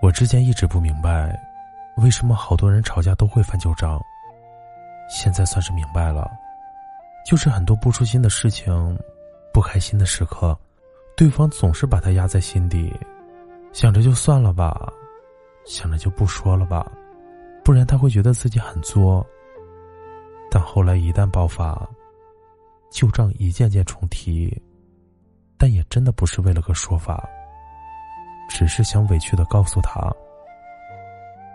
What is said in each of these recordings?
我之前一直不明白，为什么好多人吵架都会翻旧账。现在算是明白了，就是很多不舒心的事情、不开心的时刻，对方总是把它压在心底，想着就算了吧，想着就不说了吧，不然他会觉得自己很作。但后来一旦爆发，旧账一件件重提，但也真的不是为了个说法。只是想委屈的告诉他，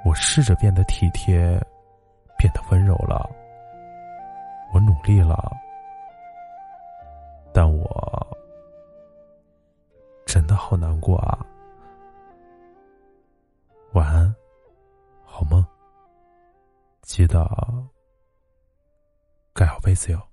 我试着变得体贴，变得温柔了，我努力了，但我真的好难过啊！晚安，好梦，记得盖好被子哟。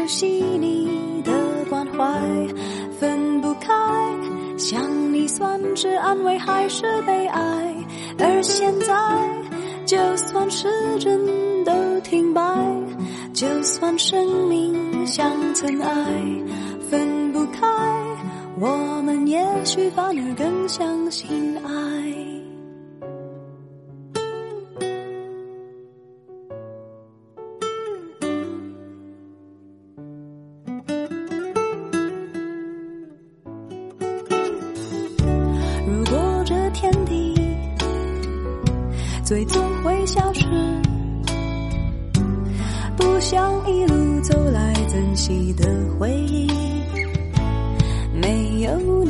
熟悉你。怀分不开，想你算是安慰还是悲哀？而现在，就算时针都停摆，就算生命像尘埃，分不开，我们也许反而更相信爱。最终会消失，不想一路走来珍惜的回忆，没有你